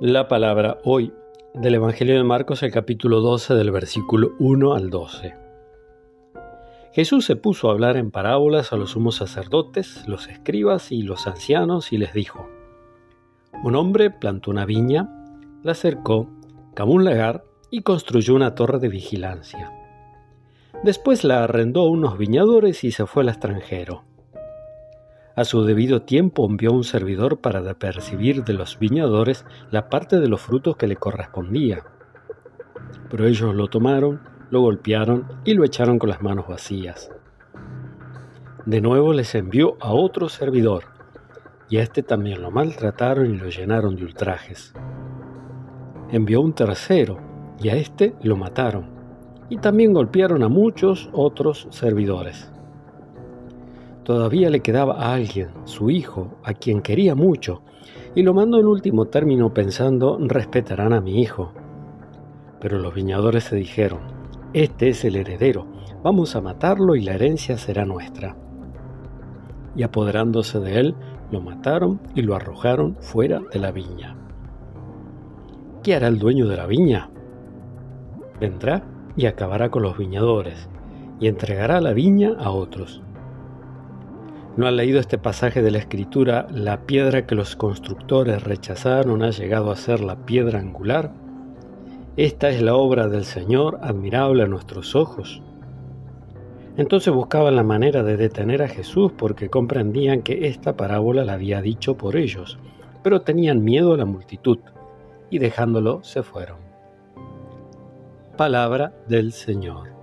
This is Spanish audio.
La palabra hoy del Evangelio de Marcos, el capítulo 12, del versículo 1 al 12. Jesús se puso a hablar en parábolas a los sumos sacerdotes, los escribas y los ancianos y les dijo, Un hombre plantó una viña, la cercó, cavó un lagar y construyó una torre de vigilancia. Después la arrendó a unos viñadores y se fue al extranjero. A su debido tiempo envió un servidor para percibir de los viñadores la parte de los frutos que le correspondía. Pero ellos lo tomaron, lo golpearon y lo echaron con las manos vacías. De nuevo les envió a otro servidor, y a este también lo maltrataron y lo llenaron de ultrajes. Envió un tercero, y a este lo mataron, y también golpearon a muchos otros servidores. Todavía le quedaba a alguien, su hijo, a quien quería mucho, y lo mandó en último término pensando, respetarán a mi hijo. Pero los viñadores se dijeron, este es el heredero, vamos a matarlo y la herencia será nuestra. Y apoderándose de él, lo mataron y lo arrojaron fuera de la viña. ¿Qué hará el dueño de la viña? Vendrá y acabará con los viñadores, y entregará la viña a otros ¿No han leído este pasaje de la Escritura? La piedra que los constructores rechazaron ha llegado a ser la piedra angular. Esta es la obra del Señor, admirable a nuestros ojos. Entonces buscaban la manera de detener a Jesús porque comprendían que esta parábola la había dicho por ellos, pero tenían miedo a la multitud y dejándolo se fueron. Palabra del Señor.